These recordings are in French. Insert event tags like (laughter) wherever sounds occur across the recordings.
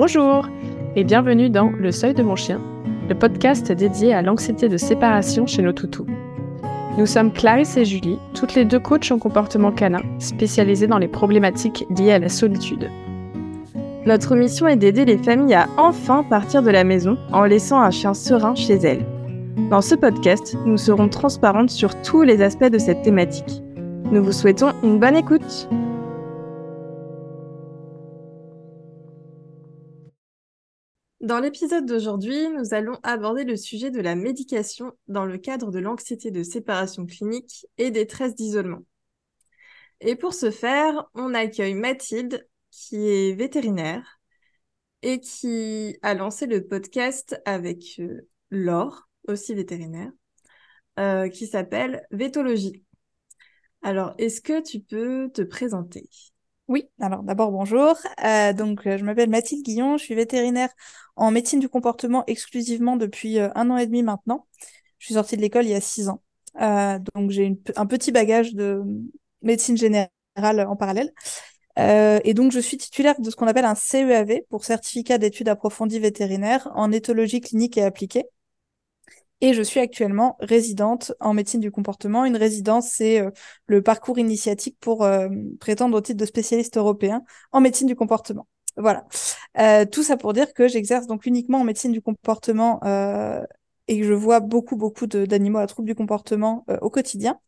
Bonjour et bienvenue dans Le Seuil de mon chien, le podcast dédié à l'anxiété de séparation chez nos toutous. Nous sommes Clarisse et Julie, toutes les deux coachs en comportement canin, spécialisées dans les problématiques liées à la solitude. Notre mission est d'aider les familles à enfin partir de la maison en laissant un chien serein chez elles. Dans ce podcast, nous serons transparentes sur tous les aspects de cette thématique. Nous vous souhaitons une bonne écoute. Dans l'épisode d'aujourd'hui, nous allons aborder le sujet de la médication dans le cadre de l'anxiété de séparation clinique et des tresses d'isolement. Et pour ce faire, on accueille Mathilde, qui est vétérinaire et qui a lancé le podcast avec euh, Laure, aussi vétérinaire, euh, qui s'appelle Vétologie. Alors, est-ce que tu peux te présenter? Oui, alors d'abord bonjour. Euh, donc, je m'appelle Mathilde Guillon, je suis vétérinaire en médecine du comportement exclusivement depuis un an et demi maintenant. Je suis sortie de l'école il y a six ans. donc, j'ai un petit bagage de médecine générale en parallèle. Euh, et donc, je suis titulaire de ce qu'on appelle un CEAV pour certificat d'études approfondies vétérinaires en éthologie clinique et appliquée. Et je suis actuellement résidente en médecine du comportement. Une résidence, c'est euh, le parcours initiatique pour euh, prétendre au titre de spécialiste européen en médecine du comportement. Voilà. tout ça pour dire que j'exerce donc uniquement en médecine du comportement et que je vois beaucoup, beaucoup d'animaux à troubles du comportement au quotidien.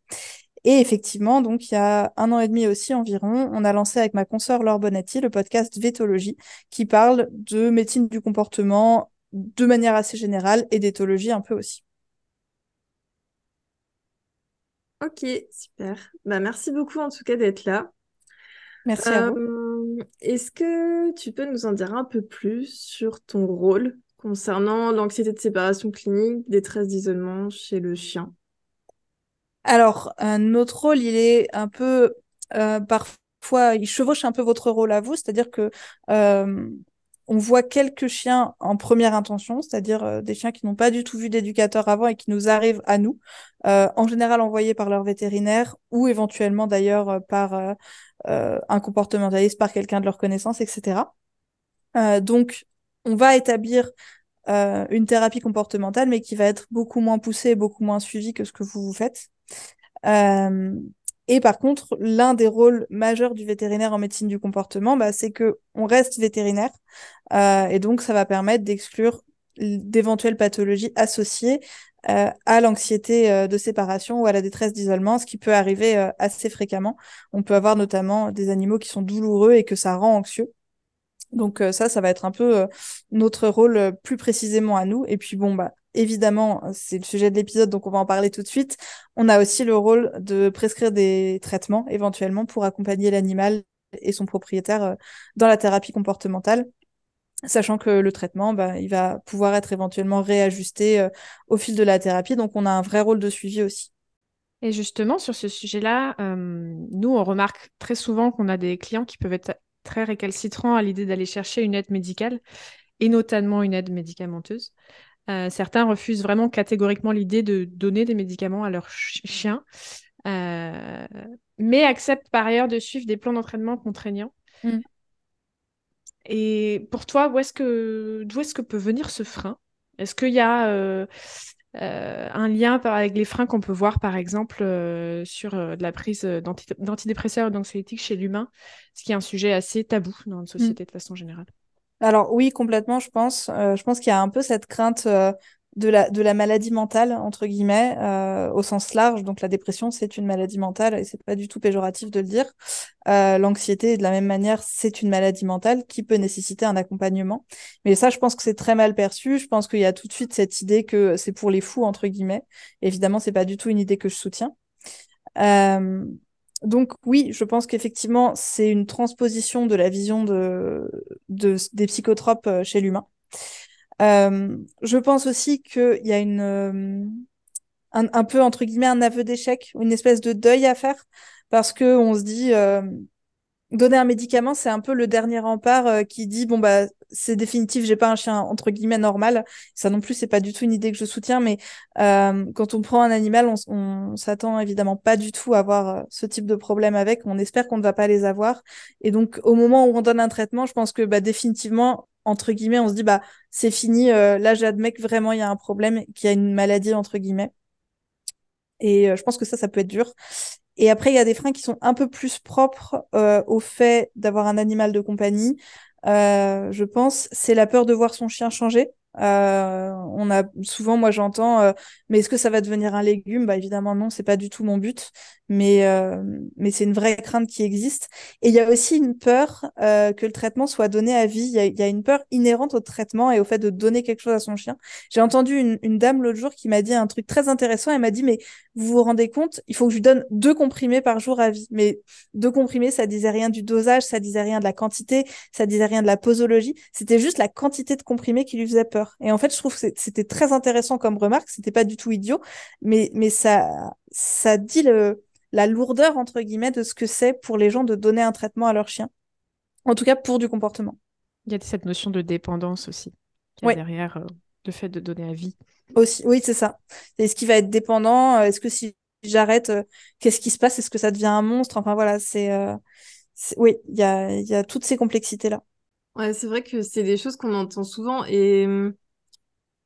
Et effectivement, donc il y a un an et demi aussi environ, on a lancé avec ma consoeur Laure Bonatti le podcast Vétologie, qui parle de médecine du comportement de manière assez générale et d'éthologie un peu aussi. Ok, super. Bah, merci beaucoup en tout cas d'être là. Merci à vous. Euh, est-ce que tu peux nous en dire un peu plus sur ton rôle concernant l'anxiété de séparation clinique, détresse d'isolement chez le chien? Alors, euh, notre rôle, il est un peu, euh, parfois, il chevauche un peu votre rôle à vous, c'est-à-dire que on voit quelques chiens en première intention, c'est-à-dire des chiens qui n'ont pas du tout vu d'éducateur avant et qui nous arrivent à nous, en général envoyés par leur vétérinaire ou éventuellement d'ailleurs par un comportementaliste, par quelqu'un de leur connaissance, etc. donc, on va établir une thérapie comportementale, mais qui va être beaucoup moins poussée beaucoup moins suivie que ce que vous vous faites. Et par contre, l'un des rôles majeurs du vétérinaire en médecine du comportement, bah, c'est que on reste vétérinaire, euh, et donc ça va permettre d'exclure d'éventuelles pathologies associées euh, à l'anxiété euh, de séparation ou à la détresse d'isolement, ce qui peut arriver euh, assez fréquemment. On peut avoir notamment des animaux qui sont douloureux et que ça rend anxieux. Donc ça, ça va être un peu notre rôle plus précisément à nous. Et puis bon, bah évidemment, c'est le sujet de l'épisode, donc on va en parler tout de suite. On a aussi le rôle de prescrire des traitements éventuellement pour accompagner l'animal et son propriétaire euh, dans la thérapie comportementale, sachant que le traitement, bah, il va pouvoir être éventuellement réajusté euh, au fil de la thérapie, donc on a un vrai rôle de suivi aussi. Et justement, sur ce sujet-là, euh, nous, on remarque très souvent qu'on a des clients qui peuvent être très récalcitrants à l'idée d'aller chercher une aide médicale, et notamment une aide médicamenteuse. Euh, certains refusent vraiment catégoriquement l'idée de donner des médicaments à leurs chiens, euh, mais acceptent par ailleurs de suivre des plans d'entraînement contraignants. Mm. Et pour toi, est-ce que, d'où est-ce que peut venir ce frein? Est-ce qu'il y a euh, un lien avec les freins qu'on peut voir, par exemple, sur de la prise d'antidépresseurs ou d'anxiolytiques chez l'humain, ce qui est un sujet assez tabou dans notre mm. société de façon générale? Alors oui, complètement, je pense. Euh, je pense qu'il y a un peu cette crainte euh, de, la, maladie mentale, entre guillemets, euh, au sens large. Donc la dépression, c'est une maladie mentale et c'est pas du tout péjoratif de le dire. L'anxiété, de la même manière, c'est une maladie mentale qui peut nécessiter un accompagnement. Mais ça, je pense que c'est très mal perçu. Je pense qu'il y a tout de suite cette idée que c'est pour les fous, entre guillemets. Évidemment, c'est pas du tout une idée que je soutiens. Donc oui, je pense qu'effectivement, c'est une transposition de la vision de, des psychotropes euh, chez l'humain. Euh, je pense aussi qu'il y a une, euh, un, peu, entre guillemets, un aveu d'échec, une espèce de deuil à faire, parce que on se dit, donner un médicament, c'est un peu le dernier rempart euh, qui dit bon bah c'est définitif, j'ai pas un chien entre guillemets normal. Ça non plus, c'est pas du tout une idée que je soutiens, mais euh, quand on prend un animal, on, s'attend évidemment pas du tout à avoir euh, ce type de problème avec. On espère qu'on ne va pas les avoir. Et donc au moment où on donne un traitement, je pense que bah, définitivement entre guillemets, on se dit, bah, c'est fini, là, j'admets que vraiment, il y a un problème, qu'il y a une maladie, entre guillemets. Et je pense que ça, ça peut être dur. Et après, il y a des freins qui sont un peu plus propres au fait d'avoir un animal de compagnie. je pense, c'est la peur de voir son chien changer. Euh, on a souvent, moi j'entends, euh, mais est-ce que ça va devenir un légume? Bah évidemment non, c'est pas du tout mon but, mais euh, mais c'est une vraie crainte qui existe. Et il y a aussi une peur que le traitement soit donné à vie. Il y a, une peur inhérente au traitement et au fait de donner quelque chose à son chien. J'ai entendu une, une dame l'autre jour qui m'a dit un truc très intéressant. Elle m'a dit mais vous vous rendez compte, il faut que je lui donne deux comprimés par jour à vie. Mais deux comprimés, ça disait rien du dosage, ça disait rien de la quantité, ça disait rien de la posologie. C'était juste la quantité de comprimés qui lui faisait peur. Et en fait, je trouve que c'était très intéressant comme remarque. C'était pas du tout idiot, mais, mais ça, ça dit le, la lourdeur, entre guillemets, de ce que c'est pour les gens de donner un traitement à leur chien. En tout cas, pour du comportement. Il y a cette notion de dépendance aussi, qui derrière euh, le fait de donner à vie. Aussi, oui, c'est ça. Est-ce qu'il va être dépendant Est-ce que si j'arrête, euh, qu'est-ce qui se passe? Est-ce que ça devient un monstre? Enfin voilà, c'est, euh, oui, il y a, y a toutes ces complexités là. Ouais, c'est vrai que c'est des choses qu'on entend souvent et hum,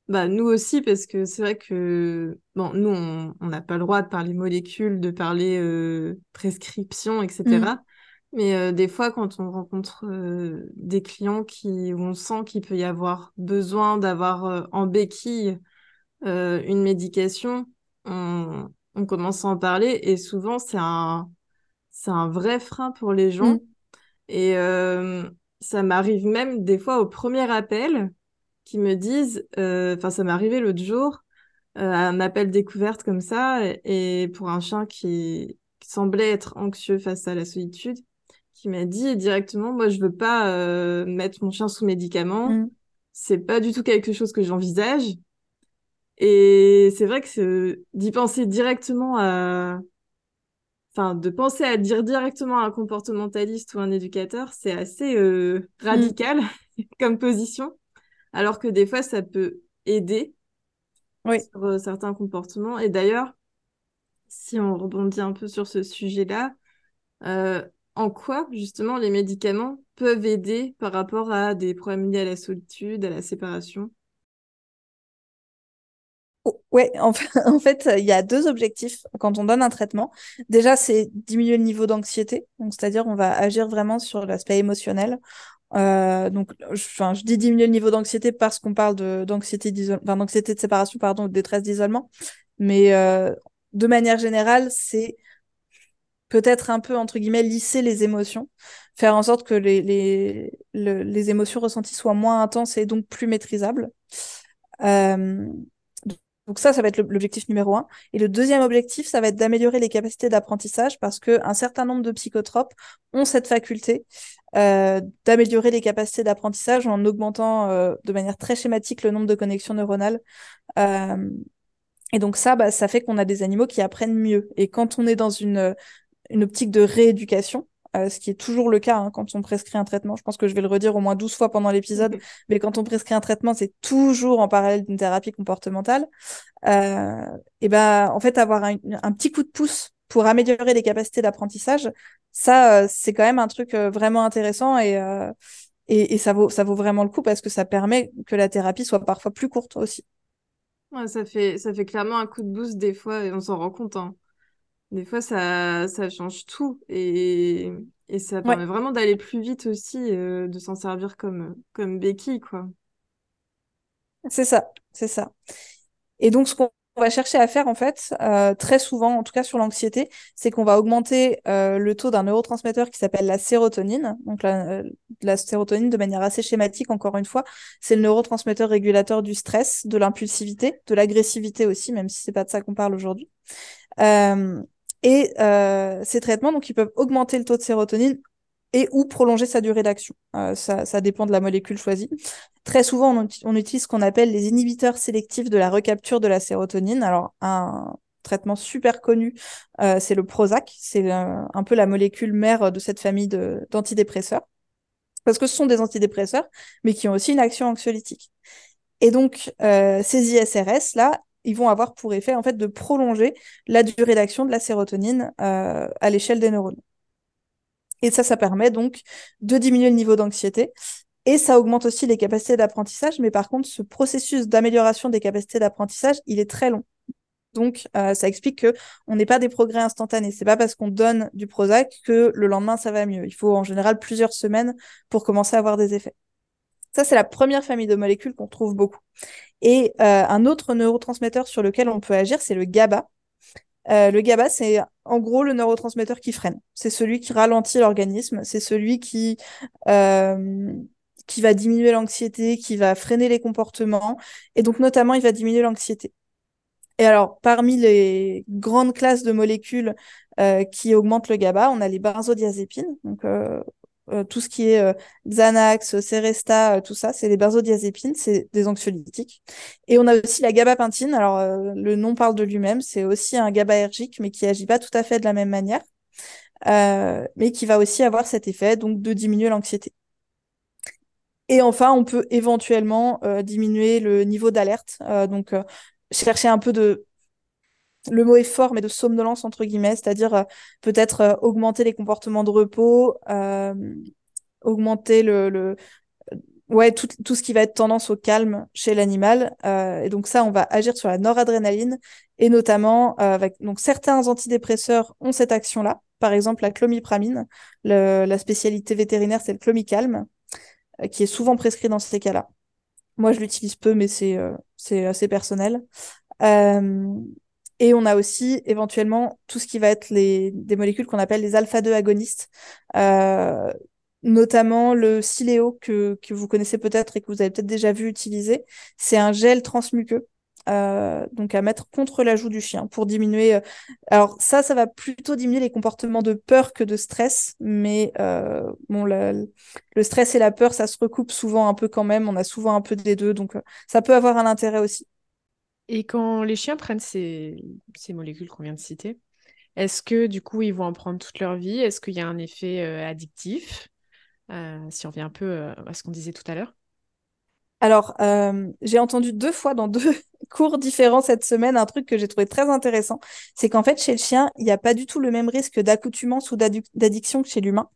bah, nous aussi, parce que c'est vrai que bon, nous, on n'a pas le droit de parler molécules, de parler euh, prescription, etc. Mm. Mais euh, des fois, quand on rencontre euh, des clients qui, où on sent qu'il peut y avoir besoin d'avoir en béquille une médication, on, on, commence à en parler et souvent, c'est un, c'est un vrai frein pour les gens. Mm. Et ça m'arrive même des fois au premier appel qui me disent, euh, enfin ça m'est arrivé l'autre jour, euh, un appel découverte comme ça, et, pour un chien qui, semblait être anxieux face à la solitude, qui m'a dit directement, moi je veux pas euh, mettre mon chien sous médicaments, mm. c'est pas du tout quelque chose que j'envisage. Et c'est vrai que d'y penser directement à, enfin, de penser à dire directement à un comportementaliste ou un éducateur, c'est assez mm. radical (laughs) comme position alors que des fois, ça peut aider sur euh, certains comportements. Et d'ailleurs, si on rebondit un peu sur ce sujet-là, euh, en quoi justement les médicaments peuvent aider par rapport à des problèmes liés à la solitude, à la séparation? Ouais, (laughs) en fait, il y a deux objectifs quand on donne un traitement. Déjà, c'est diminuer le niveau d'anxiété, donc c'est-à-dire on va agir vraiment sur l'aspect émotionnel. Euh, donc, je, dis diminuer le niveau d'anxiété parce qu'on parle d'anxiété enfin, d'anxiété de séparation, pardon, de détresse d'isolement. Mais euh, de manière générale, c'est peut-être un peu entre guillemets lisser les émotions, faire en sorte que les émotions ressenties soient moins intenses et donc plus maîtrisables. Euh, donc ça, ça va être l'objectif numéro un. Et le deuxième objectif, ça va être d'améliorer les capacités d'apprentissage parce qu'un certain nombre de psychotropes ont cette faculté euh, d'améliorer les capacités d'apprentissage en augmentant euh, de manière très schématique le nombre de connexions neuronales. Euh, et donc ça, bah, ça fait qu'on a des animaux qui apprennent mieux. Et quand on est dans une, une optique de rééducation, euh, ce qui est toujours le cas hein, quand on prescrit un traitement. Je pense que je vais le redire au moins 12 fois pendant l'épisode, (laughs) mais quand on prescrit un traitement, c'est toujours en parallèle d'une thérapie comportementale. Euh, et ben, en fait, avoir un, un, petit coup de pouce pour améliorer les capacités d'apprentissage, ça, euh, c'est quand même un truc vraiment intéressant et, et, et, ça, vaut, ça vaut vraiment le coup parce que ça permet que la thérapie soit parfois plus courte aussi. Ouais, ça, fait, ça fait clairement un coup de boost des fois et on s'en rend compte. Hein. Des fois, ça, ça change tout et, et ça permet vraiment d'aller plus vite aussi, euh, de s'en servir comme, comme béquille, quoi. C'est ça, c'est ça. Et donc, ce qu'on va chercher à faire, en fait, euh, très souvent, en tout cas sur l'anxiété, c'est qu'on va augmenter euh, le taux d'un neurotransmetteur qui s'appelle la sérotonine. Donc, la, la sérotonine, de manière assez schématique, encore une fois, c'est le neurotransmetteur régulateur du stress, de l'impulsivité, de l'agressivité aussi, même si c'est pas de ça qu'on parle aujourd'hui. Euh, et euh, ces traitements, donc, ils peuvent augmenter le taux de sérotonine et ou prolonger sa durée d'action. Euh, ça, ça, dépend de la molécule choisie. Très souvent, on, utilise ce qu'on appelle les inhibiteurs sélectifs de la recapture de la sérotonine. Alors, un traitement super connu, euh, c'est le Prozac. C'est un peu la molécule mère de cette famille d'antidépresseurs. Parce que ce sont des antidépresseurs, mais qui ont aussi une action anxiolytique. Et donc, ces ISRS, là, ils vont avoir pour effet en fait de prolonger la durée d'action de la sérotonine euh, à l'échelle des neurones. Et ça, ça permet donc de diminuer le niveau d'anxiété Et ça augmente aussi les capacités d'apprentissage, mais par contre, ce processus d'amélioration des capacités d'apprentissage, il est très long. Donc, euh, ça explique que on n'est pas des progrès instantanés. C'est pas parce qu'on donne du Prozac que le lendemain ça va mieux. Il faut en général plusieurs semaines pour commencer à avoir des effets. Ça, c'est la première famille de molécules qu'on trouve beaucoup. Et euh, un autre neurotransmetteur sur lequel on peut agir, c'est le GABA. Euh, le GABA, c'est en gros le neurotransmetteur qui freine. C'est celui qui ralentit l'organisme. C'est celui qui qui va diminuer l'anxiété, qui va freiner les comportements. Et donc, notamment, il va diminuer l'anxiété. Et alors, parmi les grandes classes de molécules euh, qui augmentent le GABA, on a les benzodiazépines. Euh, euh, tout ce qui est Xanax, Seresta, tout ça, c'est les benzodiazépines, c'est des anxiolytiques. Et on a aussi la gabapentine. Alors, le nom parle de lui-même, c'est aussi un GABAergique, mais qui agit pas tout à fait de la même manière, mais qui va aussi avoir cet effet, donc de diminuer l'anxiété. Et enfin, on peut éventuellement diminuer le niveau d'alerte. donc, chercher un peu de le mot est fort, mais de somnolence entre guillemets, c'est-à-dire euh, peut-être euh, augmenter les comportements de repos, euh, augmenter le, le ouais tout, tout, ce qui va être tendance au calme chez l'animal. et donc ça, on va agir sur la noradrénaline et notamment avec donc certains antidépresseurs ont cette action-là. Par exemple, la clomipramine, la spécialité vétérinaire, c'est le clomicalme, qui est souvent prescrit dans ces cas-là. Moi, je l'utilise peu, mais c'est euh, assez personnel. Euh, et on a aussi éventuellement tout ce qui va être les, des molécules qu'on appelle les alpha-2 agonistes, euh, notamment le Sileo que, que vous connaissez peut-être et que vous avez peut-être déjà vu utiliser. C'est un gel transmuqueux euh, donc à mettre contre la joue du chien pour diminuer. Euh, alors ça, ça va plutôt diminuer les comportements de peur que de stress, mais euh, bon, le, stress et la peur, ça se recoupe souvent un peu quand même. On a souvent un peu des deux, donc ça peut avoir un intérêt aussi. Et quand les chiens prennent ces, molécules qu'on vient de citer, est-ce que du coup ils vont en prendre toute leur vie? Est-ce qu'il y a un effet addictif? Si on vient un peu à ce qu'on disait tout à l'heure. Alors, euh, j'ai entendu deux fois dans deux (laughs) cours différents cette semaine un truc que j'ai trouvé très intéressant. C'est qu'en fait, chez le chien, il n'y a pas du tout le même risque d'accoutumance ou d'addiction que chez l'humain.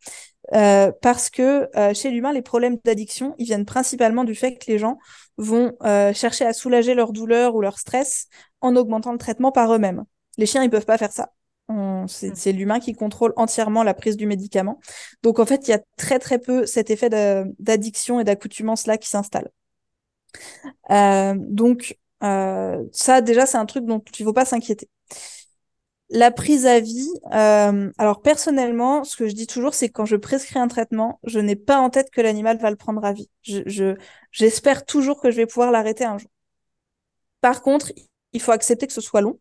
Euh, parce que euh, chez l'humain, les problèmes d'addiction, ils viennent principalement du fait que les gens vont chercher à soulager leur douleur ou leur stress en augmentant le traitement par eux-mêmes. Les chiens, ils peuvent pas faire ça. Hmm. C'est l'humain qui contrôle entièrement la prise du médicament. Donc en fait, il y a très très peu cet effet d'addiction et d'accoutumance là qui s'installe. Euh, donc, euh, ça, déjà, c'est un truc dont il ne faut pas s'inquiéter. La prise à vie, euh, alors personnellement, ce que je dis toujours, c'est que quand je prescris un traitement, je n'ai pas en tête que l'animal va le prendre à vie. Je, j'espère toujours que je vais pouvoir l'arrêter un jour. Par contre, il faut accepter que ce soit long.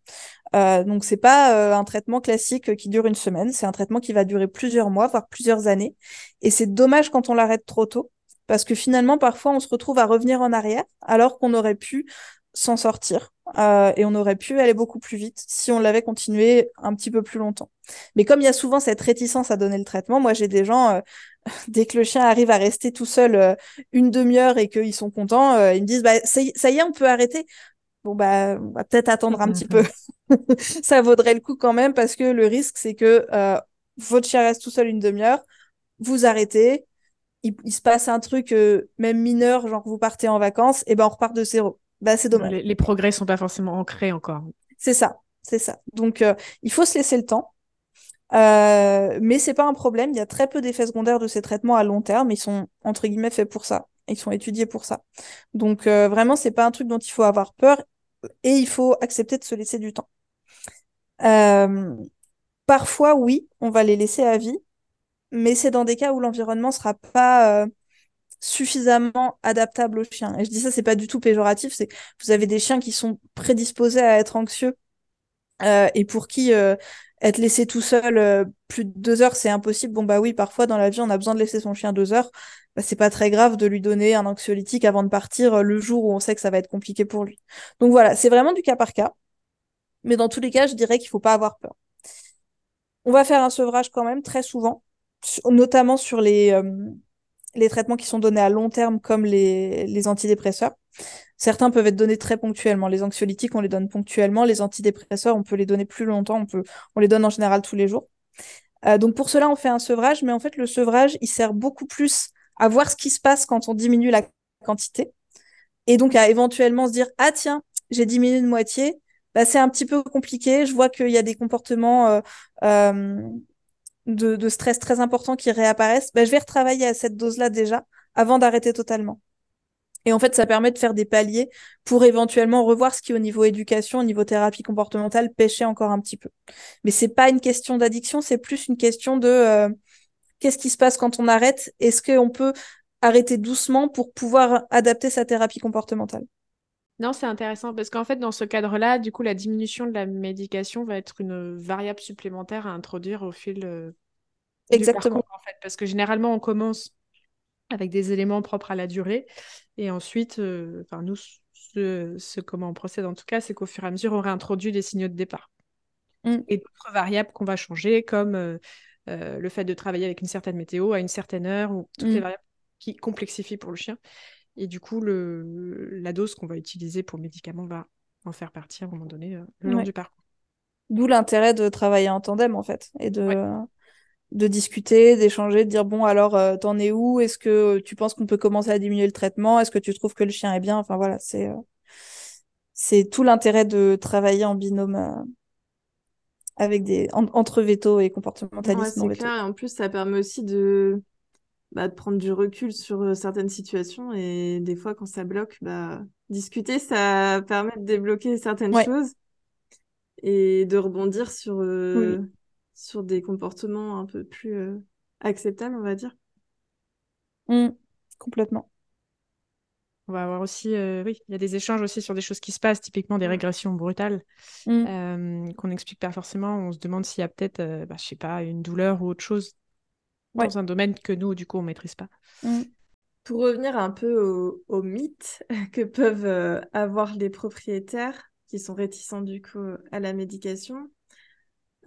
Euh, donc c'est pas un traitement classique qui dure une semaine, c'est un traitement qui va durer plusieurs mois, voire plusieurs années. Et c'est dommage quand on l'arrête trop tôt, parce que finalement, parfois, on se retrouve à revenir en arrière alors qu'on aurait pu s'en sortir euh, et on aurait pu aller beaucoup plus vite si on l'avait continué un petit peu plus longtemps. Mais comme il y a souvent cette réticence à donner le traitement, moi j'ai des gens, euh, (laughs) dès que le chien arrive à rester tout seul euh, une demi-heure et qu'ils sont contents, ils me disent bah, ça, y, est, on peut arrêter. Bon bah on va peut-être attendre un petit (laughs) peu. (laughs) ça vaudrait le coup quand même parce que le risque c'est que votre chien reste tout seul une demi-heure, vous arrêtez, il, se passe un truc euh, même mineur, genre vous partez en vacances, et ben on repart de zéro. Bah c'est dommage. Les, progrès sont pas forcément ancrés encore. C'est ça, c'est ça. Donc euh, il faut se laisser le temps. Euh, mais c'est pas un problème. Il y a très peu d'effets secondaires de ces traitements à long terme. Ils sont entre guillemets faits pour ça. Ils sont étudiés pour ça. Donc euh, vraiment, c'est pas un truc dont il faut avoir peur et il faut accepter de se laisser du temps. parfois, oui, on va les laisser à vie mais c'est dans des cas où l'environnement sera pas euh, suffisamment adaptable aux chiens. Et je dis ça, c'est pas du tout péjoratif, c'est vous avez des chiens qui sont prédisposés à être anxieux euh, et pour qui euh, être laissé tout seul plus de deux heures, c'est impossible. Bon bah oui, parfois dans la vie, on a besoin de laisser son chien deux heures. Bah, c'est pas très grave de lui donner un anxiolytique avant de partir le jour où on sait que ça va être compliqué pour lui. Donc voilà, c'est vraiment du cas par cas. Mais dans tous les cas, je dirais qu'il faut pas avoir peur. On va faire un sevrage quand même très souvent notamment sur les, euh, les traitements qui sont donnés à long terme comme les, antidépresseurs. Certains peuvent être donnés très ponctuellement. Les anxiolytiques, on les donne ponctuellement. Les antidépresseurs, on peut les donner plus longtemps. On, peut, les donne en général tous les jours. Euh, donc pour cela, on fait un sevrage, mais en fait, le sevrage, il sert beaucoup plus à voir ce qui se passe quand on diminue la quantité. Et donc à éventuellement se dire, ah tiens, j'ai diminué de moitié, bah, c'est un petit peu compliqué. Je vois qu'il y a des comportements euh, euh, de, stress très importants qui réapparaissent. Bah, je vais retravailler à cette dose-là déjà avant d'arrêter totalement. Et en fait, ça permet de faire des paliers pour éventuellement revoir ce qui, au niveau éducation, au niveau thérapie comportementale, pêchait encore un petit peu. Mais c'est pas une question d'addiction, c'est plus une question de euh, qu'est-ce qui se passe quand on arrête? Est-ce qu'on peut arrêter doucement pour pouvoir adapter sa thérapie comportementale? Non, c'est intéressant parce qu'en fait, dans ce cadre-là, du coup, la diminution de la médication va être une variable supplémentaire à introduire au fil euh, Exactement. Du parcours, en fait, parce que généralement, on commence avec des éléments propres à la durée et ensuite, euh, enfin nous, ce, comment on procède en tout cas, c'est qu'au fur et à mesure, on réintroduit des signaux de départ mm. et d'autres variables qu'on va changer, comme euh, le fait de travailler avec une certaine météo à une certaine heure ou toutes les mm. variables qui complexifient pour le chien. Et du coup, le, la dose qu'on va utiliser pour le médicament va en faire partie à un moment donné euh, le long du parcours. D'où l'intérêt de travailler en tandem, en fait, et de, de discuter, d'échanger, de dire bon, alors, euh, t'en es où? Est-ce que tu penses qu'on peut commencer à diminuer le traitement? Est-ce que tu trouves que le chien est bien? Enfin, voilà, c'est euh, c'est tout l'intérêt de travailler en binôme avec des entre veto et comportementalistes ouais, c'est clair. Et en plus ça permet aussi de bah, de prendre du recul sur euh, certaines situations et des fois quand ça bloque, bah, discuter, ça permet de débloquer certaines choses et de rebondir sur, euh, sur des comportements un peu plus euh, acceptables, on va dire. Mmh, complètement. On va avoir aussi, oui, il y a des échanges aussi sur des choses qui se passent, typiquement des régressions brutales mmh. qu'on n'explique pas forcément. On se demande s'il y a peut-être, bah, je sais pas, une douleur ou autre chose dans un domaine que nous, du coup, on ne maîtrise pas. Mm. Pour revenir un peu aux mythes (laughs) que peuvent euh, avoir les propriétaires qui sont réticents du coup à la médication,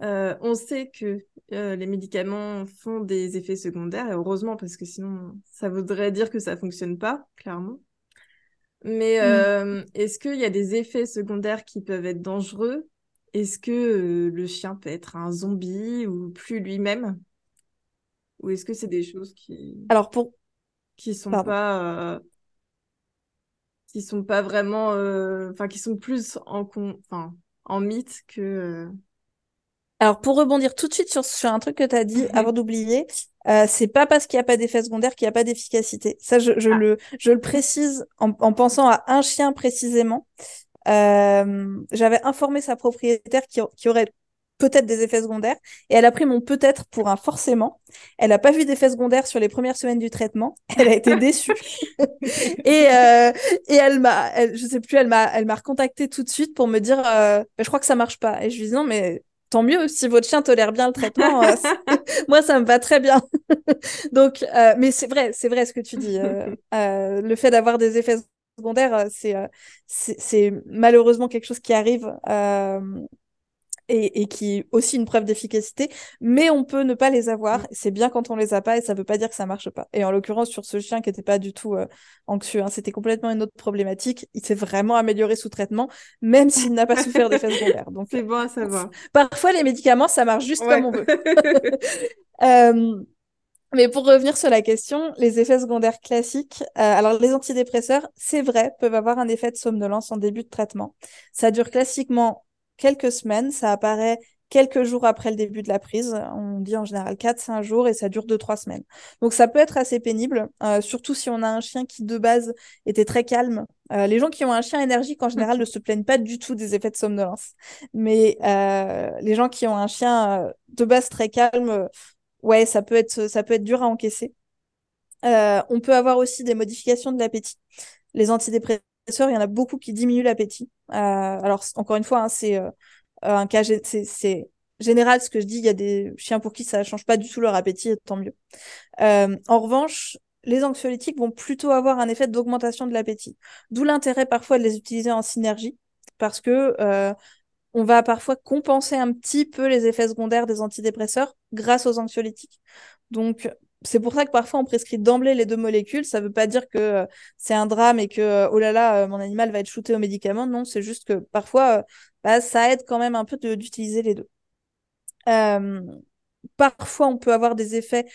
euh, on sait que euh, les médicaments font des effets secondaires, et heureusement, parce que sinon, ça voudrait dire que ça fonctionne pas, clairement. Mais mm. est-ce qu'il y a des effets secondaires qui peuvent être dangereux? Est-ce que le chien peut être un zombie ou plus lui-même? Ou est-ce que c'est des choses qui alors pour qui sont pas euh, qui sont pas vraiment euh, enfin qui sont plus en con... enfin en mythe que euh, alors pour rebondir tout de suite sur, sur un truc que tu as dit avant d'oublier c'est pas parce qu'il n'y a pas d'effet secondaire qu'il n'y a pas d'efficacité. Ça je, je ah. le je le précise en, en, pensant à un chien précisément. J'avais informé sa propriétaire qui, qui aurait peut-être des effets secondaires. Et elle a pris mon peut-être pour un forcément. Elle n'a pas vu d'effets secondaires sur les premières semaines du traitement. (laughs) Elle a été déçue. (laughs) et, euh, et elle m'a, je sais plus, elle m'a, elle m'a tout de suite pour me dire, euh, bah, je crois que ça marche pas. Et je lui dis non, mais tant mieux si votre chien tolère bien le traitement. Euh, (laughs) moi, ça me va très bien. Donc, mais c'est vrai, c'est vrai ce que tu dis. Le fait d'avoir des effets secondaires, c'est, c'est malheureusement quelque chose qui arrive et, qui est aussi une preuve d'efficacité, mais on peut ne pas les avoir. Mm. C'est bien quand on les a pas et ça veut pas dire que ça marche pas. Et en l'occurrence, sur ce chien qui était pas du tout euh, anxieux, hein, c'était complètement une autre problématique. Il s'est vraiment amélioré sous traitement, même s'il n'a pas souffert d'effets secondaires. Donc (laughs) c'est bon à savoir. (laughs) Parfois, les médicaments, ça marche juste comme on veut. (laughs) euh... Mais pour revenir sur la question, les effets secondaires classiques, euh, alors les antidépresseurs, c'est vrai, peuvent avoir un effet de somnolence en début de traitement. Ça dure classiquement quelques semaines. Ça apparaît quelques jours après le début de la prise. On dit en général 4-5 jours et ça dure 2-3 semaines. Donc ça peut être assez pénible, euh, surtout si on a un chien qui de base était très calme. Euh, les gens qui ont un chien énergique en général (laughs) ne se plaignent pas du tout des effets de somnolence. Mais euh, les gens qui ont un chien de base très calme, ouais, ça peut être, ça peut être dur à encaisser. on peut avoir aussi des modifications de l'appétit. Les antidépresseurs il y en a beaucoup qui diminuent l'appétit. Euh, alors, encore une fois, hein, c'est euh, un cas, c'est général ce que je dis. Il y a des chiens pour qui ça ne change pas du tout leur appétit, tant mieux. Euh, en revanche, les anxiolytiques vont plutôt avoir un effet d'augmentation de l'appétit. D'où l'intérêt parfois de les utiliser en synergie, parce que on va parfois compenser un petit peu les effets secondaires des antidépresseurs grâce aux anxiolytiques. Donc, c'est pour ça que parfois on prescrit d'emblée les deux molécules. Ça ne veut pas dire que euh, c'est un drame et que euh, oh là là, euh, mon animal va être shooté aux médicaments. Non, c'est juste que parfois bah, ça aide quand même un peu d'utiliser les deux. parfois on peut avoir des effets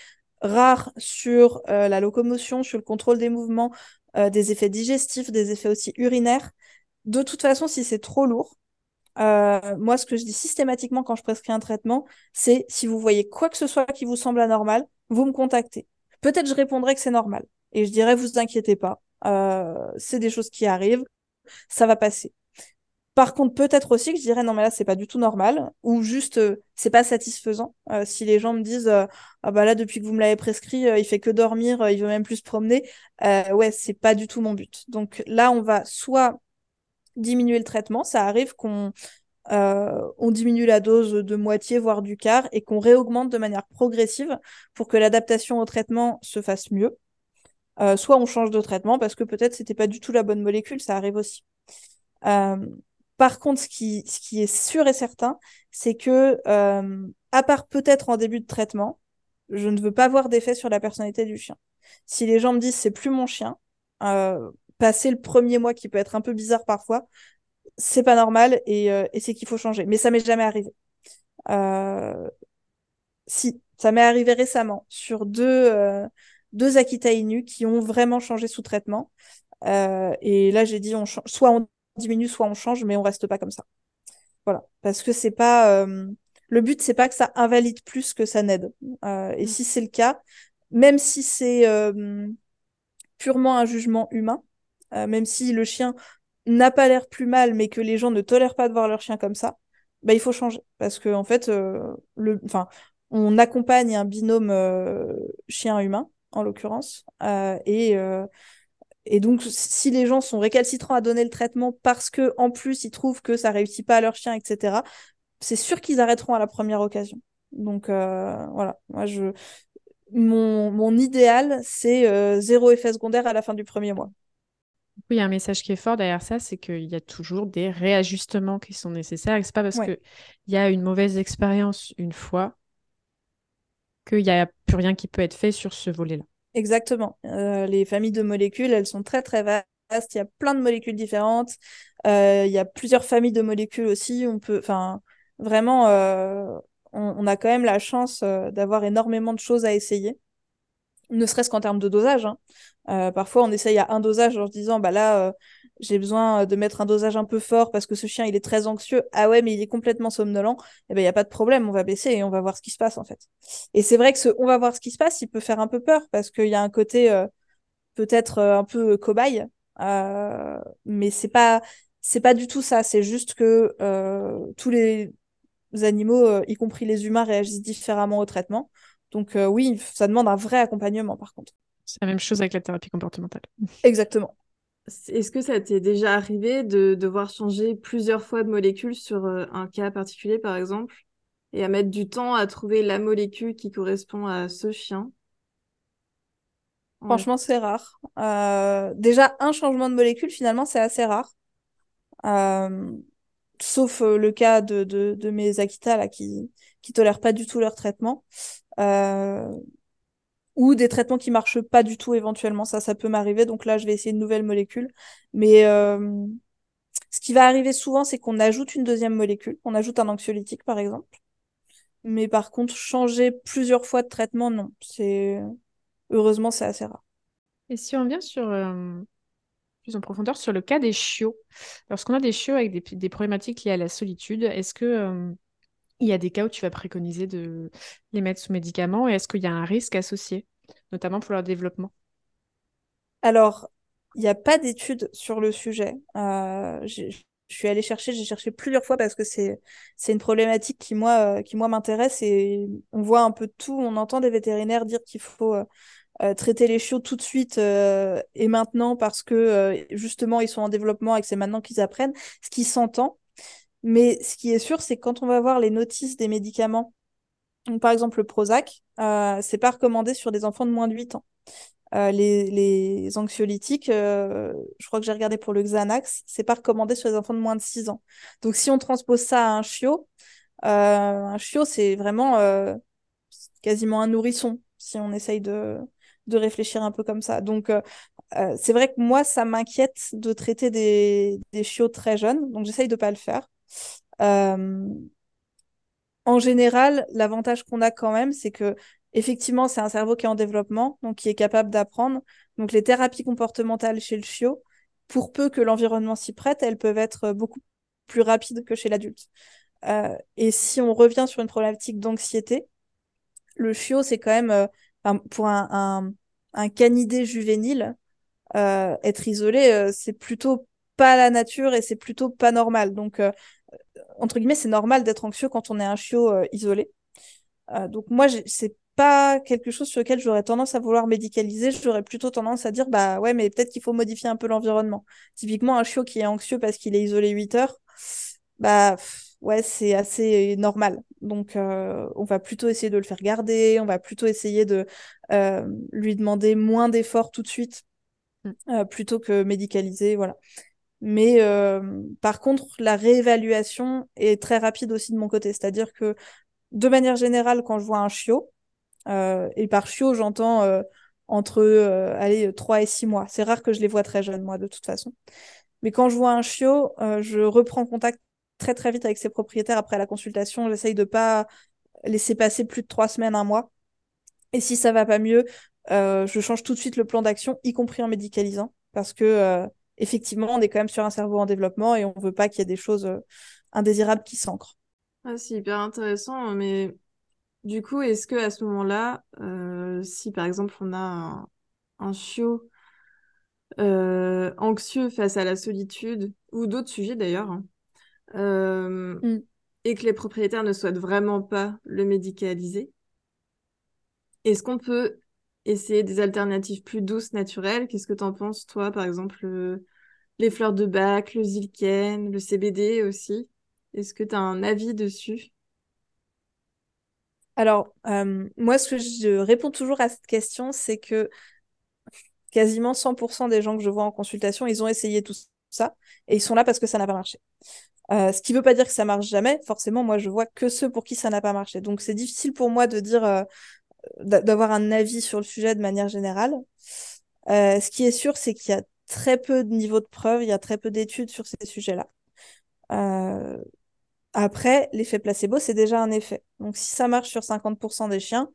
rare sur la locomotion, sur le contrôle des mouvements, des effets digestifs, des effets aussi urinaires. De toute façon, si c'est trop lourd, moi, ce que je dis systématiquement quand je prescris un traitement, c'est si vous voyez quoi que ce soit qui vous semble anormal, vous me contactez. Peut-être je répondrai que c'est normal. Et je dirais, vous inquiétez pas. c'est des choses qui arrivent. Ça va passer. Par contre, peut-être aussi que je dirais non, mais là, c'est pas du tout normal, ou juste, euh, c'est pas satisfaisant. Euh, si les gens me disent, euh, ah bah là, depuis que vous me l'avez prescrit, il fait que dormir, il veut même plus se promener, ouais, c'est pas du tout mon but. Donc là, on va soit diminuer le traitement, ça arrive qu'on on diminue la dose de moitié, voire du quart, et qu'on réaugmente de manière progressive pour que l'adaptation au traitement se fasse mieux. soit on change de traitement parce que peut-être c'était pas du tout la bonne molécule, ça arrive aussi. Par contre, ce qui, ce qui est sûr et certain, c'est que, euh, à part peut-être en début de traitement, je ne veux pas voir d'effet sur la personnalité du chien. Si les gens me disent c'est plus mon chien, euh, passer le premier mois qui peut être un peu bizarre parfois, c'est pas normal et, euh, et c'est qu'il faut changer. Mais ça m'est jamais arrivé. Euh, si, ça m'est arrivé récemment sur deux, euh, deux Akita Inu qui ont vraiment changé sous traitement. et là, j'ai dit, on soit on diminue, soit on change, mais on reste pas comme ça. Voilà, parce que c'est pas euh, le but, c'est pas que ça invalide plus que ça n'aide. Euh, et mm. si c'est le cas, même si c'est euh, purement un jugement humain, même si le chien n'a pas l'air plus mal, mais que les gens ne tolèrent pas de voir leur chien comme ça, bah il faut changer parce que en fait, enfin, on accompagne un binôme chien-humain en l'occurrence et et donc, si les gens sont récalcitrants à donner le traitement parce que en plus ils trouvent que ça réussit pas à leur chien, etc., c'est sûr qu'ils arrêteront à la première occasion. Donc euh, voilà, moi je mon, mon idéal c'est euh, zéro effet secondaire à la fin du premier mois. Oui, il y a un message qui est fort derrière ça, c'est qu'il y a toujours des réajustements qui sont nécessaires. Et c'est pas parce qu'il y a une mauvaise expérience une fois qu'il n'y a plus rien qui peut être fait sur ce volet-là. Exactement. Euh, les familles de molécules, elles sont très très vastes. Il y a plein de molécules différentes. Euh, il y a plusieurs familles de molécules aussi. On peut, enfin, vraiment, euh, on, a quand même la chance d'avoir énormément de choses à essayer, ne serait-ce qu'en termes de dosage. Hein. parfois, on essaye à un dosage en se disant, bah là, j'ai besoin de mettre un dosage un peu fort parce que ce chien il est très anxieux. Ah ouais, mais il est complètement somnolent. Eh ben il y a pas de problème, on va baisser et on va voir ce qui se passe en fait. Et c'est vrai que ce on va voir ce qui se passe, il peut faire un peu peur parce qu'il y a un côté euh, peut-être euh, un peu cobaye, euh, mais c'est pas c'est pas du tout ça. C'est juste que tous les animaux, y compris les humains, réagissent différemment au traitement. Donc oui, ça demande un vrai accompagnement par contre. C'est la même chose avec la thérapie comportementale. (laughs) Exactement. Est-ce que ça t'est déjà arrivé de devoir changer plusieurs fois de molécule sur euh, un cas particulier, par exemple, et à mettre du temps à trouver la molécule qui correspond à ce chien? Franchement, c'est rare. Euh, déjà, un changement de molécule, finalement, c'est assez rare. Euh, sauf le cas de, de, mes Akita là, qui qui tolèrent pas du tout leur traitement ou des traitements qui marchent pas du tout éventuellement. Ça, ça peut m'arriver. Donc là, je vais essayer une nouvelle molécule. Mais euh, ce qui va arriver souvent, c'est qu'on ajoute une deuxième molécule. On ajoute un anxiolytique, par exemple. Mais par contre, changer plusieurs fois de traitement, non. C'est heureusement, c'est assez rare. Et si on vient sur euh, plus en profondeur sur le cas des chiots, lorsqu'on a des chiots avec des, problématiques liées à la solitude, est-ce que euh, il y a des cas où tu vas préconiser de les mettre sous médicaments et est-ce qu'il y a un risque associé, notamment pour leur développement? Alors, il n'y a pas d'études sur le sujet. Euh, je suis allée chercher, j'ai cherché plusieurs fois parce que c'est une problématique qui moi euh, qui moi m'intéresse et on voit un peu tout. On entend des vétérinaires dire qu'il faut euh, traiter les chiots tout de suite et maintenant parce que justement ils sont en développement et que c'est maintenant qu'ils apprennent, ce qui s'entend. Mais ce qui est sûr, c'est que quand on va voir les notices des médicaments, par exemple le Prozac, euh, c'est pas recommandé sur des enfants de moins de 8 ans. Euh, les, anxiolytiques, euh, je crois que j'ai regardé pour le Xanax, c'est pas recommandé sur les enfants de moins de 6 ans. Donc si on transpose ça à un chiot, un chiot c'est vraiment quasiment un nourrisson, si on essaye de, de réfléchir un peu comme ça. Donc c'est vrai que moi, ça m'inquiète de traiter des, des chiots très jeunes, donc j'essaye de pas le faire. Euh, en général, l'avantage qu'on a quand même, c'est que effectivement, c'est un cerveau qui est en développement, donc qui est capable d'apprendre. Donc les thérapies comportementales chez le chiot, pour peu que l'environnement s'y prête, elles peuvent être beaucoup plus rapides que chez l'adulte. Euh, et si on revient sur une problématique d'anxiété, le chiot, c'est quand même, euh, pour un, canidé juvénile, être isolé, c'est plutôt pas la nature et c'est plutôt pas normal. Donc, entre guillemets, c'est normal d'être anxieux quand on est un chiot isolé. donc moi, c'est pas quelque chose sur lequel j'aurais tendance à vouloir médicaliser. J'aurais plutôt tendance à dire, bah ouais, mais peut-être qu'il faut modifier un peu l'environnement. Typiquement, un chiot qui est anxieux parce qu'il est isolé 8 heures, bah ouais, c'est assez normal. Donc, euh, on va plutôt essayer de le faire garder, on va plutôt essayer de euh, lui demander moins d'efforts tout de suite, mm. euh, plutôt que médicaliser, voilà. Mais par contre, la réévaluation est très rapide aussi de mon côté. C'est-à-dire que, de manière générale, quand je vois un chiot, et par chiot, j'entends entre allez, 3 et 6 mois. C'est rare que je les vois très jeunes, moi, de toute façon. Mais quand je vois un chiot, je reprends contact très très vite avec ses propriétaires après la consultation. J'essaye de pas laisser passer plus de trois semaines, un mois. Et si ça va pas mieux, euh, je change tout de suite le plan d'action, y compris en médicalisant, parce que euh, effectivement, on est quand même sur un cerveau en développement et on veut pas qu'il y ait des choses euh, indésirables qui s'ancrent. Ah, c'est hyper intéressant, mais du coup, est-ce que à ce moment-là, si par exemple on a un, un chiot anxieux face à la solitude ou d'autres sujets d'ailleurs, hein, euh, mm. et que les propriétaires ne souhaitent vraiment pas le médicaliser, est-ce qu'on peut essayer des alternatives plus douces, naturelles Qu'est-ce que tu en penses, toi, par exemple, les fleurs de bac, le zilken, le CBD aussi? Est-ce que tu as un avis dessus? Alors, euh, moi, ce que je réponds toujours à cette question, c'est que quasiment 100% des gens que je vois en consultation, ils ont essayé tout ça et ils sont là parce que ça n'a pas marché. Euh, ce qui ne veut pas dire que ça marche jamais. Forcément, moi, je vois que ceux pour qui ça n'a pas marché. Donc, c'est difficile pour moi de dire, euh, d'avoir un avis sur le sujet de manière générale. Euh, ce qui est sûr, c'est qu'il y a très peu de niveaux de preuve, il y a très peu d'études sur ces sujets-là. Après, l'effet placebo, c'est déjà un effet. Donc, si ça marche sur 50% des chiens,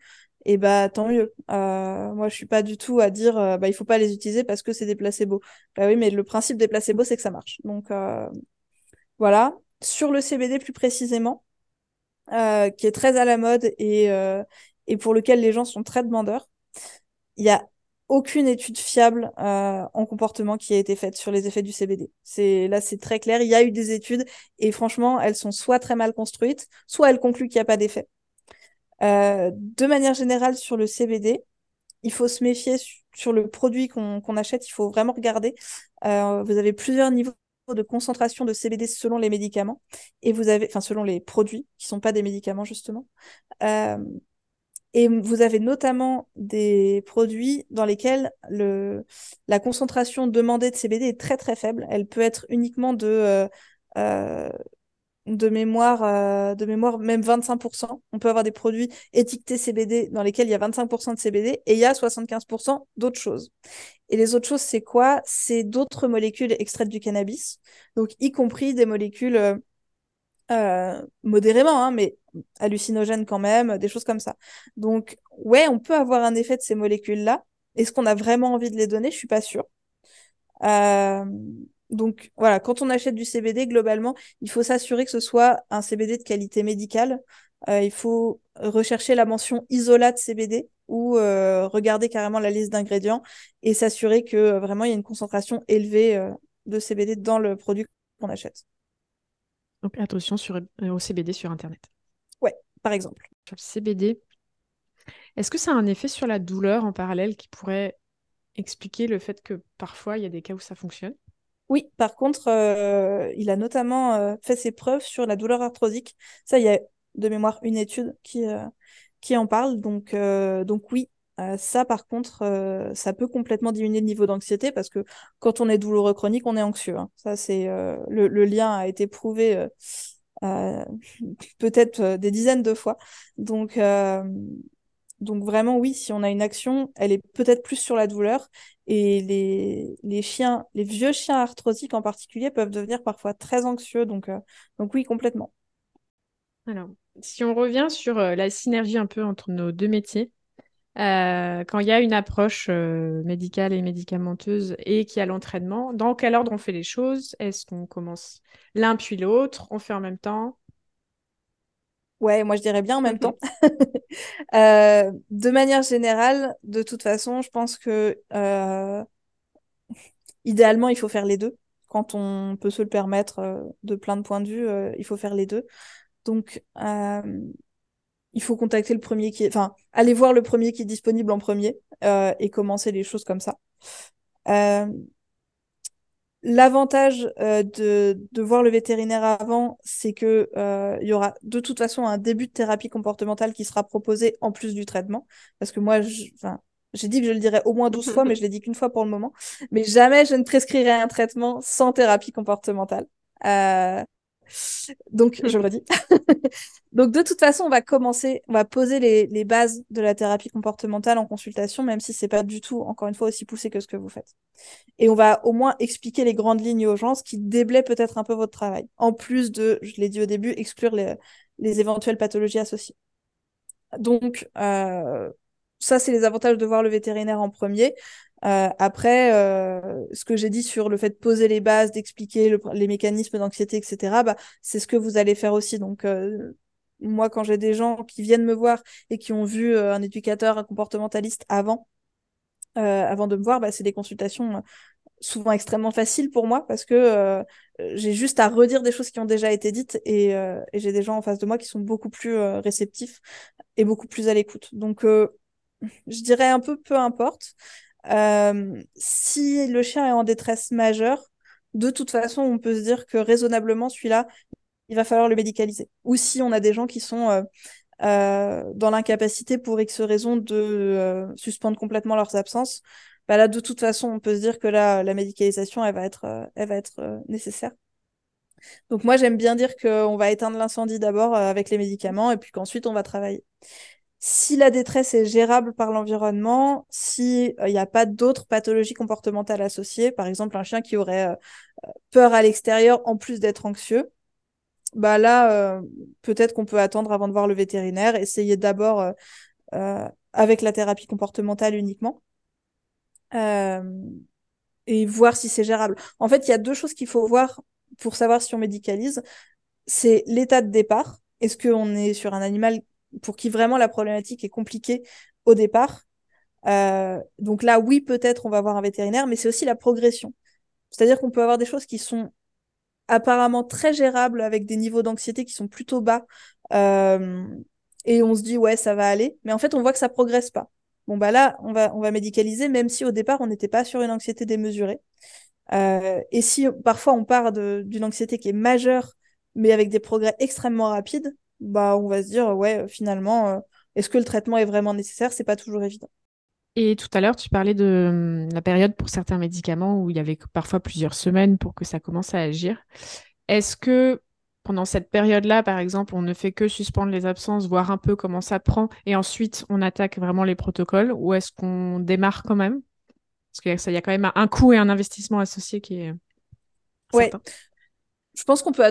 et eh bah tant mieux. moi, je suis pas du tout à dire bah il faut pas les utiliser parce que c'est des placebos. Bah oui, mais le principe des placebos, c'est que ça marche. Donc voilà. Sur le CBD plus précisément, euh, qui est très à la mode et, euh, et pour lequel les gens sont très demandeurs, il n'y a aucune étude fiable euh, en comportement qui a été faite sur les effets du CBD. C'est là, c'est très clair. Il y a eu des études et franchement, elles sont soit très mal construites, soit elles concluent qu'il n'y a pas d'effet. de manière générale, sur le CBD, il faut se méfier sur le produit qu'on achète. Il faut vraiment regarder. vous avez plusieurs niveaux de concentration de CBD selon les médicaments et vous avez, enfin selon les produits qui sont pas des médicaments justement. Et vous avez notamment des produits dans lesquels le, la concentration demandée de CBD est très très faible. Elle peut être uniquement de euh, euh, de mémoire, euh, de mémoire même 25%. On peut avoir des produits étiquetés CBD dans lesquels il y a 25% de CBD et il y a 75% d'autres choses. Et les autres choses, c'est quoi? C'est d'autres molécules extraites du cannabis, donc y compris des molécules euh, modérément, hein, mais hallucinogènes quand même, des choses comme ça. Donc ouais, on peut avoir un effet de ces molécules-là. Est-ce qu'on a vraiment envie de les donner? Je suis pas sûre. Euh, donc voilà, quand on achète du CBD, globalement, il faut s'assurer que ce soit un CBD de qualité médicale. Euh, il faut rechercher la mention isolate CBD ou regarder carrément la liste d'ingrédients et s'assurer que vraiment il y a une concentration élevée de CBD dans le produit qu'on achète. Donc attention sur, au CBD sur Internet. Ouais, par exemple. Sur le CBD, est-ce que ça a un effet sur la douleur en parallèle qui pourrait expliquer le fait que parfois il y a des cas où ça fonctionne? Oui, par contre, euh, il a notamment euh, fait ses preuves sur la douleur arthrosique. Ça, il y a de mémoire une étude qui, euh, qui en parle. Donc, donc oui, ça, par contre, ça peut complètement diminuer le niveau d'anxiété parce que quand on est douloureux chronique, on est anxieux. Hein. Ça, c'est le, le, lien a été prouvé (laughs) peut-être des dizaines de fois. Donc, donc vraiment, oui, si on a une action, elle est peut-être plus sur la douleur. Et les, les chiens, les vieux chiens arthrosiques en particulier, peuvent devenir parfois très anxieux. Donc, euh, donc oui, complètement. Alors, si on revient sur euh, la synergie un peu entre nos deux métiers, euh, quand il y a une approche euh, médicale et médicamenteuse et qu'il y a l'entraînement, dans quel ordre on fait les choses? Est-ce qu'on commence l'un puis l'autre? On fait en même temps? Ouais, moi je dirais bien en même temps. (laughs) Euh, de manière générale, de toute façon, je pense que idéalement, il faut faire les deux. Quand on peut se le permettre de plein de points de vue, il faut faire les deux. Donc, il faut contacter le premier qui est... Enfin, aller voir le premier qui est disponible en premier euh, et commencer les choses comme ça. Euh, L'avantage euh, de, de voir le vétérinaire avant, c'est que il y aura de toute façon un début de thérapie comportementale qui sera proposé en plus du traitement. Parce que moi, j'ai dit que je le dirais au moins 12 fois, mais je l'ai dit qu'une fois pour le moment. Mais jamais je ne prescrirai un traitement sans thérapie comportementale. Donc, je le redis. (laughs) Donc, de toute façon, on va commencer, on va poser les, les, bases de la thérapie comportementale en consultation, même si c'est pas du tout, encore une fois, aussi poussé que ce que vous faites. Et on va au moins expliquer les grandes lignes aux gens, ce qui déblaye peut-être un peu votre travail. En plus de, je l'ai dit au début, exclure les, les éventuelles pathologies associées. Donc, euh, ça, c'est les avantages de voir le vétérinaire en premier. Euh, après, euh, ce que j'ai dit sur le fait de poser les bases, d'expliquer les mécanismes d'anxiété, etc., bah, c'est ce que vous allez faire aussi. Donc, euh, moi, quand j'ai des gens qui viennent me voir et qui ont vu un éducateur, un comportementaliste avant, avant de me voir, bah, c'est des consultations souvent extrêmement faciles pour moi parce que j'ai juste à redire des choses qui ont déjà été dites et, et j'ai des gens en face de moi qui sont beaucoup plus réceptifs et beaucoup plus à l'écoute. Donc, je dirais un peu peu importe. Euh, si le chien est en détresse majeure, de toute façon, on peut se dire que raisonnablement, celui-là, il va falloir le médicaliser. Ou si on a des gens qui sont euh, euh, dans l'incapacité pour X raison de suspendre complètement leurs absences, bah là, de toute façon, on peut se dire que là, la médicalisation, elle va être, elle va être nécessaire. Donc moi, j'aime bien dire qu'on va éteindre l'incendie d'abord avec les médicaments et puis qu'ensuite, on va travailler. Si la détresse est gérable par l'environnement, s'il n'y a pas d'autres pathologies comportementales associées, par exemple un chien qui aurait euh, peur à l'extérieur en plus d'être anxieux, bah là, euh, peut-être qu'on peut attendre avant de voir le vétérinaire, essayer d'abord euh, avec la thérapie comportementale uniquement et voir si c'est gérable. En fait, il y a deux choses qu'il faut voir pour savoir si on médicalise. C'est l'état de départ. Est-ce qu'on est sur un animal pour qui vraiment la problématique est compliquée au départ. Euh, donc là, oui, peut-être on va avoir un vétérinaire, mais c'est aussi la progression. C'est-à-dire qu'on peut avoir des choses qui sont apparemment très gérables avec des niveaux d'anxiété qui sont plutôt bas. Euh, et on se dit, ouais, ça va aller. Mais en fait, on voit que ça progresse pas. Bon, bah là, on va, on va médicaliser, même si au départ, on n'était pas sur une anxiété démesurée. Euh, et si parfois on part d'une anxiété qui est majeure, mais avec des progrès extrêmement rapides, bah, on va se dire, ouais, finalement, euh, est-ce que le traitement est vraiment nécessaire? C'est pas toujours évident. Et tout à l'heure, tu parlais de hum, la période pour certains médicaments où il y avait parfois plusieurs semaines pour que ça commence à agir. Est-ce que pendant cette période-là, par exemple, on ne fait que suspendre les absences, voir un peu comment ça prend, et ensuite on attaque vraiment les protocoles, ou est-ce qu'on démarre quand même? Parce qu'il y, a quand même un coût et un investissement associé qui est. Ouais, je pense qu'on peut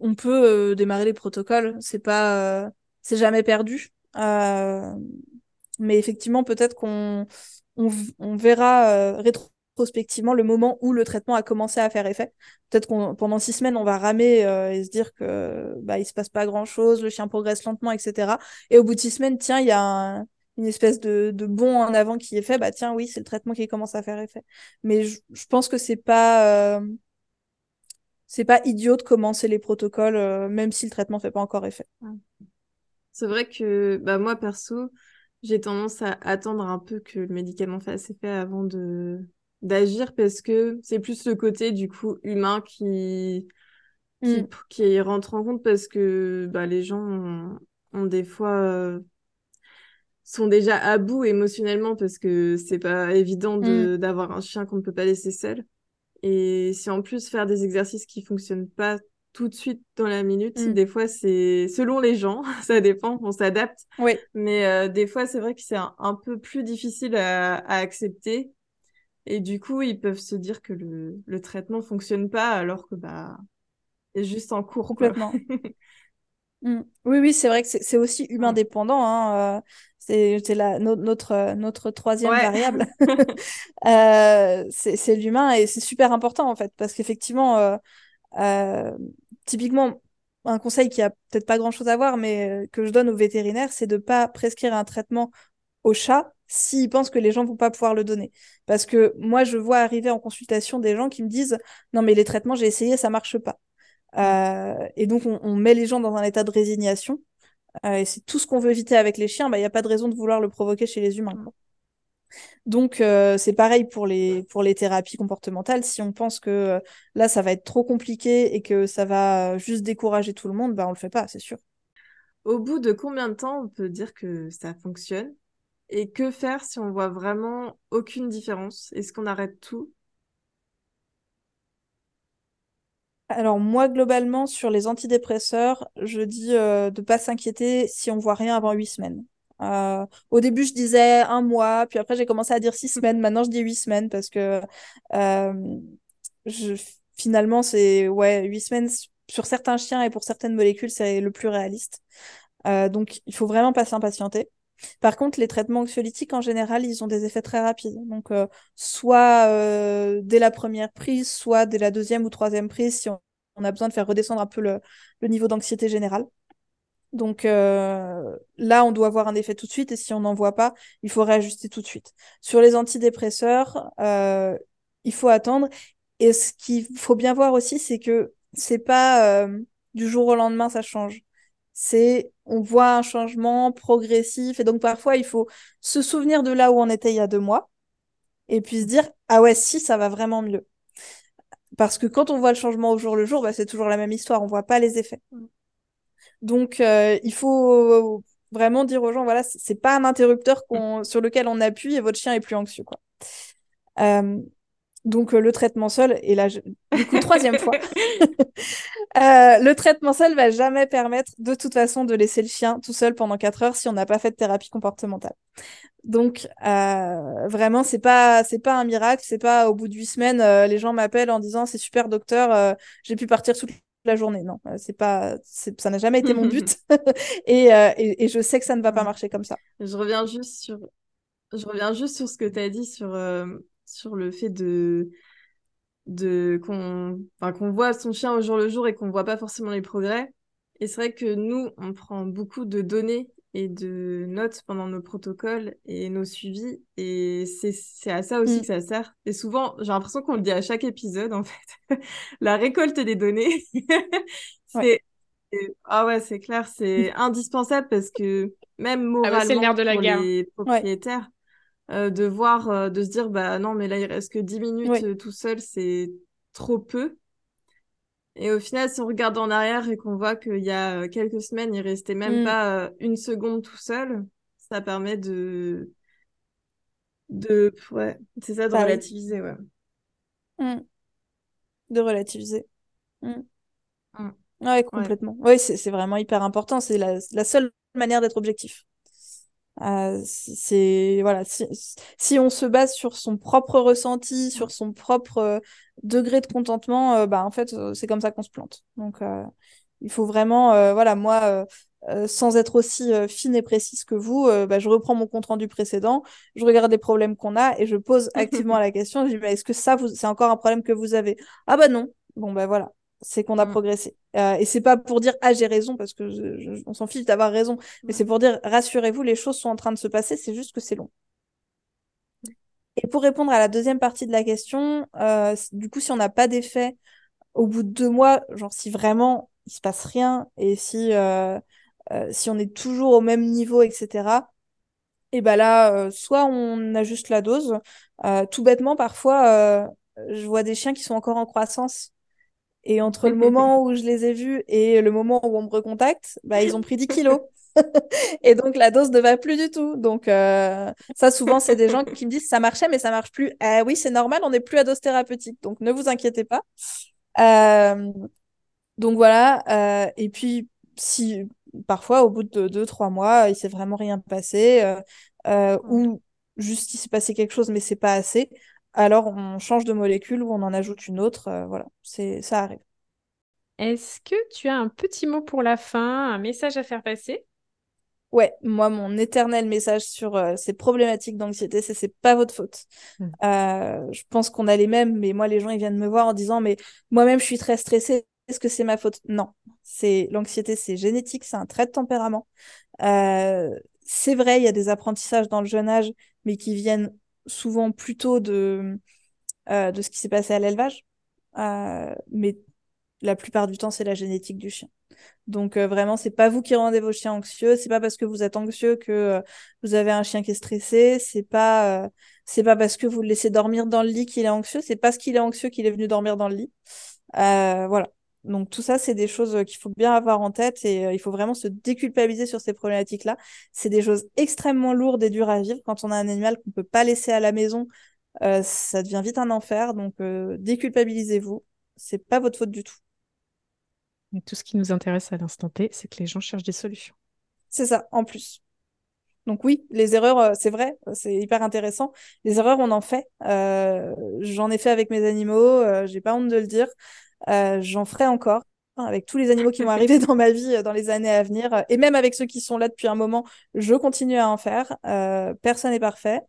on, peut euh, démarrer les protocoles. C'est pas, euh, c'est jamais perdu. Euh, mais effectivement, peut-être qu'on on, verra rétrospectivement le moment où le traitement a commencé à faire effet. Peut-être qu'on pendant six semaines, on va ramer et se dire que bah il se passe pas grand chose, le chien progresse lentement, etc. Et au bout de six semaines, tiens, il y a une espèce de, de bond en avant qui est fait. Bah tiens, oui, c'est le traitement qui commence à faire effet. Mais je, je pense que c'est pas c'est pas idiot de commencer les protocoles, euh, même si le traitement fait pas encore effet. C'est vrai que bah, moi, perso, j'ai tendance à attendre un peu que le médicament fasse effet avant de d'agir parce que c'est plus le côté du coup humain qui qui, mm. rentre en compte parce que bah, les gens ont, des fois euh, sont déjà à bout émotionnellement parce que c'est pas évident mm. d'avoir un chien qu'on ne peut pas laisser seul. Et si en plus faire des exercices qui fonctionnent pas tout de suite dans la minute, mm. des fois c'est selon les gens, (laughs) ça dépend, on s'adapte. Oui. Mais euh, des fois c'est vrai que c'est un, peu plus difficile à, accepter. Et du coup, ils peuvent se dire que le, le traitement fonctionne pas alors que bah est juste en cours. Complètement. (laughs) Mm. Oui, oui, c'est vrai que c'est aussi humain dépendant. Hein, euh, c'est notre, notre troisième variable. (laughs) (laughs) euh, c'est l'humain et c'est super important en fait parce qu'effectivement, euh, euh, typiquement, un conseil qui a peut-être pas grand-chose à voir, mais que je donne aux vétérinaires, c'est de pas prescrire un traitement au chat s'ils pensent que les gens vont pas pouvoir le donner. Parce que moi, je vois arriver en consultation des gens qui me disent non mais les traitements j'ai essayé, ça marche pas. Euh, et donc, on, met les gens dans un état de résignation. Euh, et c'est tout ce qu'on veut éviter avec les chiens. Il bah, n'y a pas de raison de vouloir le provoquer chez les humains. Donc, euh, c'est pareil pour les, pour les thérapies comportementales. Si on pense que là, ça va être trop compliqué et que ça va juste décourager tout le monde, bah, on le fait pas, c'est sûr. Au bout de combien de temps on peut dire que ça fonctionne? Et que faire si on voit vraiment aucune différence? Est-ce qu'on arrête tout? Alors moi, globalement, sur les antidépresseurs, je dis euh, de ne pas s'inquiéter si on voit rien avant huit semaines. Euh, au début, je disais un mois, puis après, j'ai commencé à dire six semaines. Maintenant, je dis huit semaines parce que euh, finalement, c'est huit semaines sur certains chiens et pour certaines molécules, c'est le plus réaliste. donc, il faut vraiment pas s'impatienter. Par contre, les traitements anxiolytiques, en général, ils ont des effets très rapides. Donc, euh, soit euh, dès la première prise, soit dès la deuxième ou troisième prise, si on, a besoin de faire redescendre un peu le, niveau d'anxiété générale. Donc euh, là, on doit avoir un effet tout de suite, et si on n'en voit pas, il faut réajuster tout de suite. Sur les antidépresseurs, il faut attendre. Et ce qu'il faut bien voir aussi, c'est que c'est pas du jour au lendemain, ça change c'est on voit un changement progressif et donc parfois il faut se souvenir de là où on était il y a deux mois et puis se dire ah ouais si ça va vraiment mieux. Parce que quand on voit le changement au jour le jour bah, c'est toujours la même histoire on voit pas les effets. Mm. donc euh, il faut vraiment dire aux gens voilà c'est pas un interrupteur sur lequel on appuie et votre chien est plus anxieux quoi. Euh, donc euh, le traitement seul, et là, du coup, troisième fois, (laughs) (laughs) euh, le traitement seul va jamais permettre de toute façon de laisser le chien tout seul pendant 4 heures si on n'a pas fait de thérapie comportementale. Donc euh, vraiment, c'est pas c'est pas un miracle, c'est pas au bout de 8 semaines, les gens m'appellent en disant c'est super docteur, j'ai pu partir toute la journée. Non, c'est pas ça n'a jamais été mon but, (laughs) et, et, et, je sais que ça ne va pas marcher comme ça. Je reviens juste sur je reviens juste sur ce que tu as dit sur sur le fait de, de qu'on qu'on voit son chien au jour le jour et qu'on voit pas forcément les progrès. Et c'est vrai que nous, on prend beaucoup de données et de notes pendant nos protocoles et nos suivis. Et c'est à ça aussi mm. que ça sert. Et souvent, j'ai l'impression qu'on le dit à chaque épisode, en fait. (laughs) La récolte des données, (laughs) c'est... Ah ouais, c'est clair, c'est (laughs) indispensable parce que même moralement ah bah, de la pour les propriétaires, euh, de voir, euh, de se dire, bah non, mais là, il reste que 10 minutes euh, tout seul, c'est trop peu. Et au final, si on regarde en arrière et qu'on voit qu'il y a quelques semaines, il restait même mm. pas une seconde tout seul, ça permet de. de ouais, c'est ça, de bah relativiser, ouais. Mm. De relativiser. Mm. Ouais, complètement. Oui, c'est vraiment hyper important. C'est la, la seule manière d'être objectif. Euh, c'est voilà, si, on se base sur son propre ressenti, sur son propre euh, degré de contentement, euh, bah en fait c'est comme ça qu'on se plante. Donc il faut vraiment, voilà, moi sans être aussi fine et précise que vous, bah, je reprends mon compte rendu précédent, je regarde les problèmes qu'on a et je pose (laughs) activement la question. Je dis, bah, est-ce que ça, c'est encore un problème que vous avez? Ah bah non. Bon bah voilà, c'est qu'on a mm. progressé. Euh, et c'est pas pour dire ah j'ai raison parce que on s'en fiche d'avoir raison, mais c'est pour dire rassurez-vous, les choses sont en train de se passer, c'est juste que c'est long. Et pour répondre à la deuxième partie de la question, euh, du coup, si on n'a pas d'effet au bout de deux mois, genre si vraiment il se passe rien et si euh, si on est toujours au même niveau, etc. Et ben là, soit on ajuste la dose. tout bêtement, parfois, je vois des chiens qui sont encore en croissance et entre le moment où je les ai vus et le moment où on me recontacte, bah, ils ont pris 10 kilos. (laughs) et donc la dose ne va plus du tout. Donc euh, ça, souvent, c'est des gens qui me disent ça marchait, mais ça marche plus. Ah oui, c'est normal, on n'est plus à dose thérapeutique. Donc ne vous inquiétez pas. Euh, donc voilà. Euh, et puis, si parfois, au bout de 2-3 mois, il s'est vraiment rien passé, ou juste il s'est passé quelque chose, mais c'est pas assez, alors on change de molécule ou on en ajoute une autre. Euh, voilà, c'est ça arrive. est-ce que tu as un petit mot pour la fin, un message à faire passer? Ouais, moi, mon éternel message sur euh, ces problématiques d'anxiété, c'est c'est pas votre faute. Mm. Euh, je pense qu'on a les mêmes, mais moi, les gens, ils viennent me voir en disant, mais moi-même, je suis très stressée. Est-ce que c'est ma faute? Non. C'est l'anxiété, c'est génétique, c'est un trait de tempérament. C'est vrai, il y a des apprentissages dans le jeune âge, mais qui viennent souvent plutôt de, euh, de ce qui s'est passé à l'élevage. Euh, mais la plupart du temps, c'est la génétique du chien. Donc euh, vraiment, c'est pas vous qui rendez vos chiens anxieux, c'est pas parce que vous êtes anxieux que euh, vous avez un chien qui est stressé, c'est pas euh, c'est pas parce que vous le laissez dormir dans le lit qu'il est anxieux, c'est parce qu'il est anxieux qu'il est venu dormir dans le lit. voilà. Donc tout ça, c'est des choses qu'il faut bien avoir en tête et il faut vraiment se déculpabiliser sur ces problématiques-là. C'est des choses extrêmement lourdes et dures à vivre quand on a un animal qu'on peut pas laisser à la maison. ça devient vite un enfer. Donc déculpabilisez-vous. C'est pas votre faute du tout. Et tout ce qui nous intéresse à l'instant T, c'est que les gens cherchent des solutions. C'est ça, en plus. Donc oui, les erreurs, euh, c'est vrai, c'est hyper intéressant. Les erreurs, on en fait. Euh, j'en ai fait avec mes animaux, euh, j'ai pas honte de le dire. J'en ferai encore hein, avec tous les animaux qui vont arriver dans ma vie dans les années à venir. Et même avec ceux qui sont là depuis un moment, je continue à en faire. personne n'est parfait.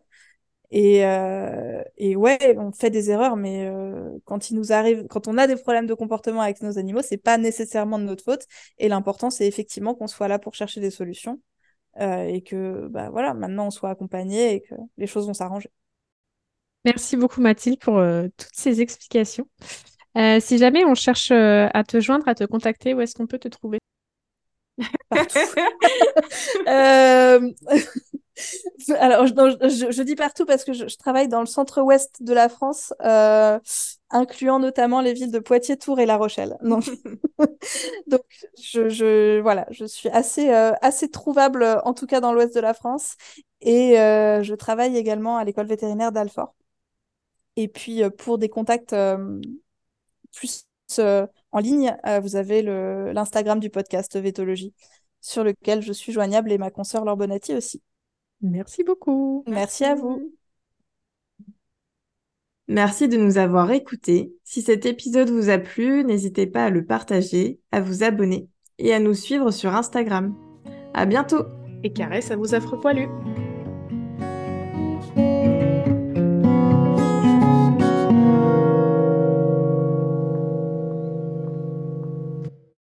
Et, euh, ouais, on fait des erreurs, mais euh, quand il nous arrive, quand on a des problèmes de comportement avec nos animaux, c'est pas nécessairement de notre faute. Et l'important, c'est effectivement qu'on soit là pour chercher des solutions euh, et que, bah voilà, maintenant on soit accompagné et que les choses vont s'arranger. Merci beaucoup Mathilde pour toutes ces explications. Si jamais on cherche à te joindre, à te contacter, où est-ce qu'on peut te trouver? (laughs) Euh... (laughs) Alors, je, je, dis partout parce que je, travaille dans le centre-ouest de la France, euh, incluant notamment les villes de Poitiers, Tours et La Rochelle. Donc, (laughs) donc je, je, voilà, je suis assez, euh, assez trouvable, en tout cas dans l'ouest de la France. Et euh, je travaille également à l'école vétérinaire d'Alfort. Et puis, pour des contacts plus en ligne, vous avez l'Instagram du podcast Vétologie, sur lequel je suis joignable et ma consoeur Laure Bonatti aussi. Merci beaucoup. Merci à vous. Merci de nous avoir écoutés. Si cet épisode vous a plu, n'hésitez pas à le partager, à vous abonner et à nous suivre sur Instagram. À bientôt. Et caresse à vos affreux poilus.